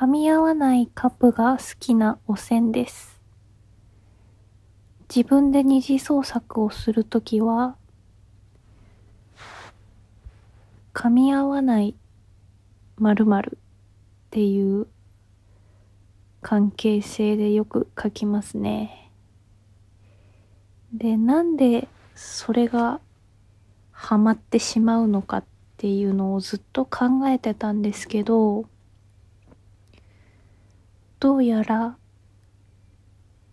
噛み合わないカップが好きな汚染です。自分で二次創作をするときは、噛み合わない〇〇っていう関係性でよく書きますね。で、なんでそれがハマってしまうのかっていうのをずっと考えてたんですけど、どうやら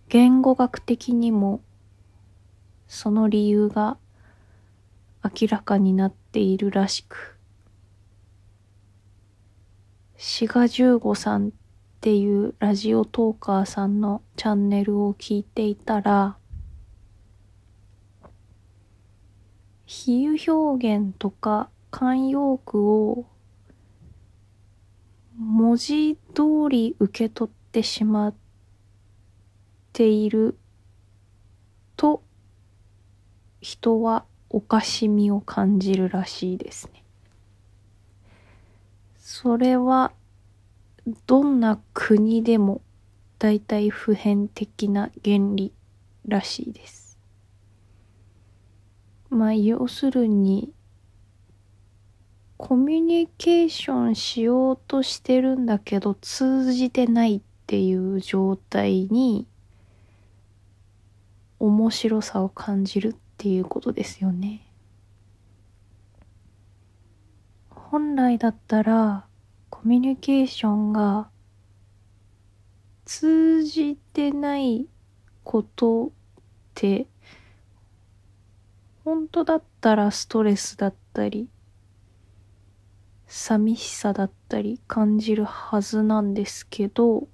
言語学的にもその理由が明らかになっているらしく、シガ十五さんっていうラジオトーカーさんのチャンネルを聞いていたら、比喩表現とか慣用句を文字通り受け取ってしまっていると人はおかしみを感じるらしいですね。それはどんな国でも大体普遍的な原理らしいです。まあ要するにコミュニケーションしようとしてるんだけど通じてないっていう状態に面白さを感じるっていうことですよね。本来だったらコミュニケーションが通じてないことって本当だったらストレスだったり寂しさだったり感じるはずなんですけど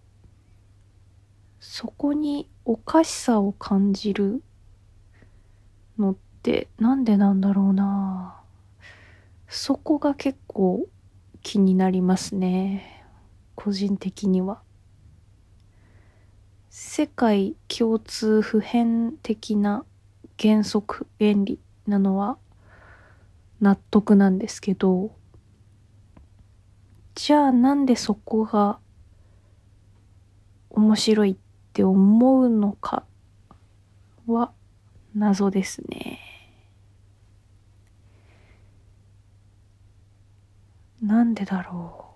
そこにおかしさを感じるのってなんでなんだろうな。そこが結構気になりますね。個人的には。世界共通普遍的な原則原理なのは納得なんですけど。じゃあなんでそこが面白いっって思うのかは謎ですね。なんでだろ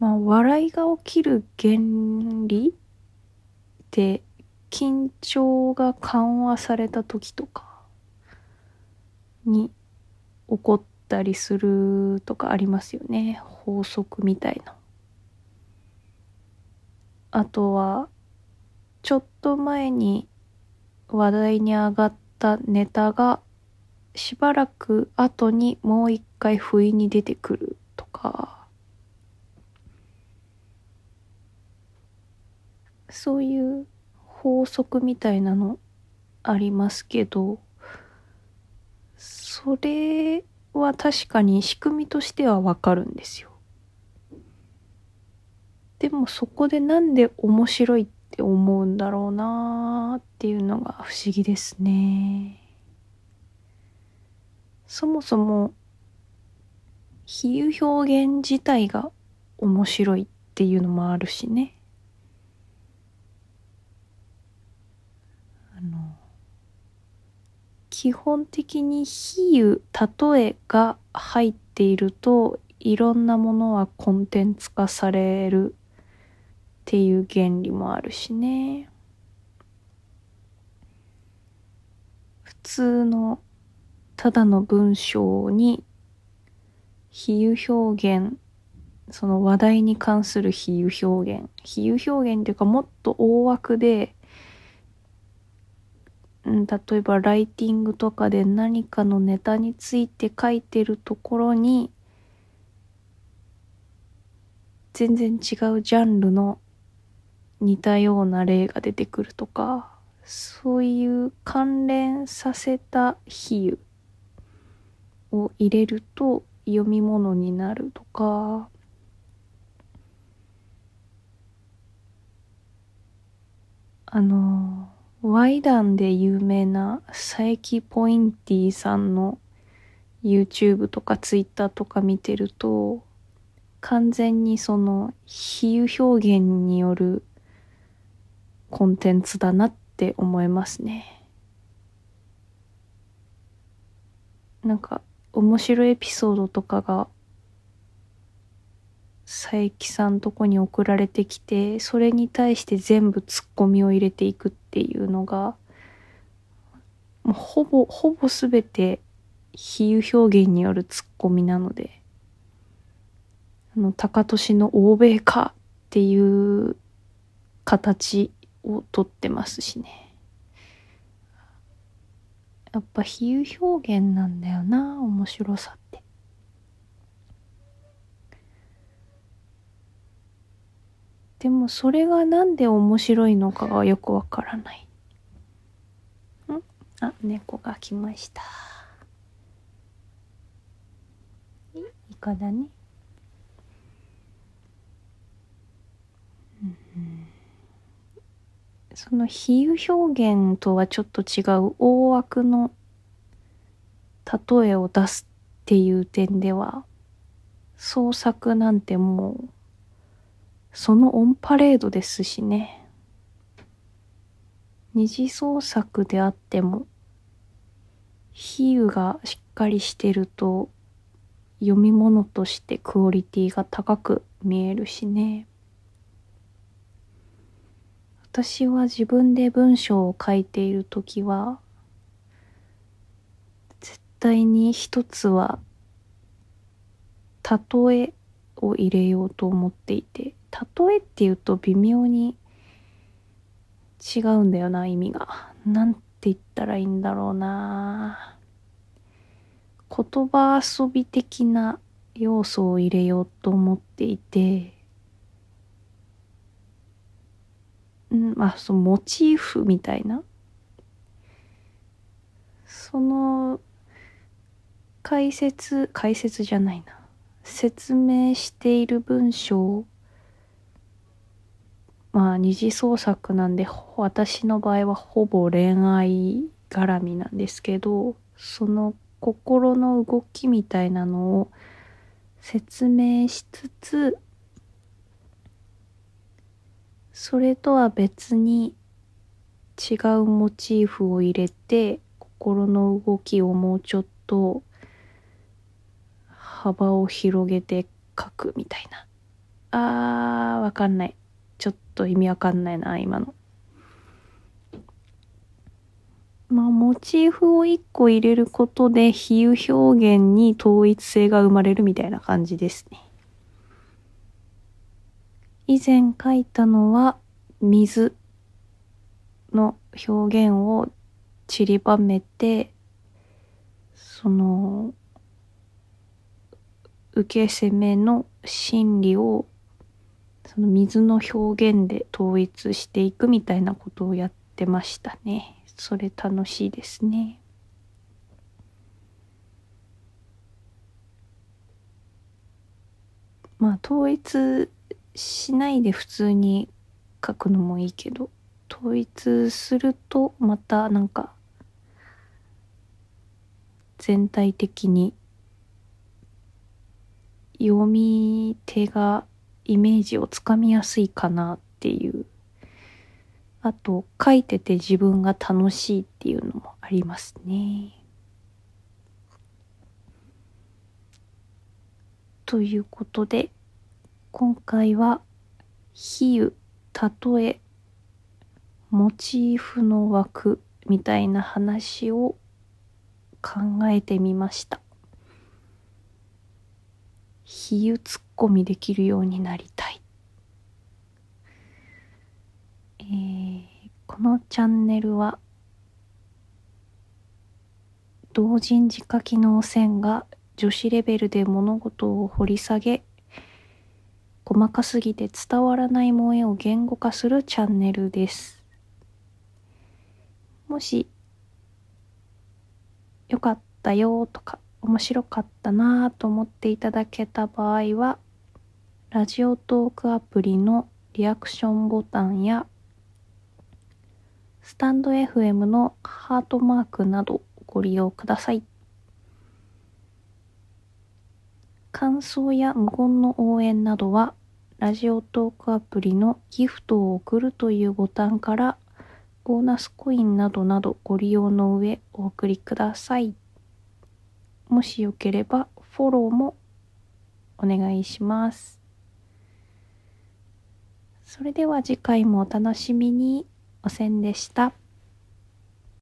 う。まあ、笑いが起きる原理って緊張が緩和された時とかに起こったりするとかありますよね。法則みたいな。あとは、ちょっと前に話題に上がったネタがしばらく後にもう一回不意に出てくるとかそういう法則みたいなのありますけどそれは確かに仕組みとしてはわかるんですよ。でもそこでなんで面白いって思うんだろうなーっていうのが不思議ですね。そもそも比喩表現自体が面白いっていうのもあるしね。あの基本的に比喩例えが入っているといろんなものはコンテンツ化されるっていう原理もあるしね。普通のただの文章に比喩表現その話題に関する比喩表現比喩表現っていうかもっと大枠で、例えばライティングとかで何かのネタについて書いてるところに全然違うジャンルの似たような例が出てくるとかそういう関連させた比喩を入れると読み物になるとか。あのワイダンで有名な佐伯ポインティさんの YouTube とか Twitter とか見てると完全にその比喩表現によるコンテンツだなって思いますね。なんか面白いエピソードとかが佐伯さんとこに送られてきてそれに対して全部ツッコミを入れていくっていうのがもうほぼほぼ全て比喩表現によるツッコミなのであの高俊の欧米化っていう形をとってますしね。やっぱ比喩表現なんだよな面白さって。でもそれがなんで面白いのかがよくわからない。ん？あ猫が来ました。イカだね。うん。その比喩表現とはちょっと違う大枠の例えを出すっていう点では創作なんてもうそのオンパレードですしね。二次創作であっても比喩がしっかりしてると読み物としてクオリティが高く見えるしね。私は自分で文章を書いている時は絶対に一つは例えを入れようと思っていて例えっていうと微妙に違うんだよな意味が。なんて言ったらいいんだろうな言葉遊び的な要素を入れようと思っていてんまあそのモチーフみたいな。その解説解説じゃないな。説明している文章。まあ二次創作なんで私の場合はほぼ恋愛絡みなんですけどその心の動きみたいなのを説明しつつそれとは別に違うモチーフを入れて心の動きをもうちょっと幅を広げて書くみたいな。あーわかんない。ちょっと意味わかんないな今の。まあモチーフを一個入れることで比喩表現に統一性が生まれるみたいな感じですね。以前書いたのは水の表現を散りばめてその受け攻めの心理をその水の表現で統一していくみたいなことをやってましたね。それ楽しいですね。まあ統一しないで普通に書くのもいいけど統一するとまたなんか全体的に読み手がイメージをつかみやすいかなっていうあと書いてて自分が楽しいっていうのもありますね。ということで今回は比喩例えモチーフの枠みたいな話を考えてみました。比喩ツッコミできるようになりたい、えー、このチャンネルは同人字書きの線が女子レベルで物事を掘り下げ細かすぎて伝わらない萌えを言語化するチャンネルです。もし、よかったよとか、面白かったなと思っていただけた場合は、ラジオトークアプリのリアクションボタンや、スタンド FM のハートマークなどご利用ください。感想や無言の応援などは、ラジオトークアプリのギフトを送るというボタンから、ボーナスコインなどなどご利用の上お送りください。もしよければフォローもお願いします。それでは次回もお楽しみに。おせんでした。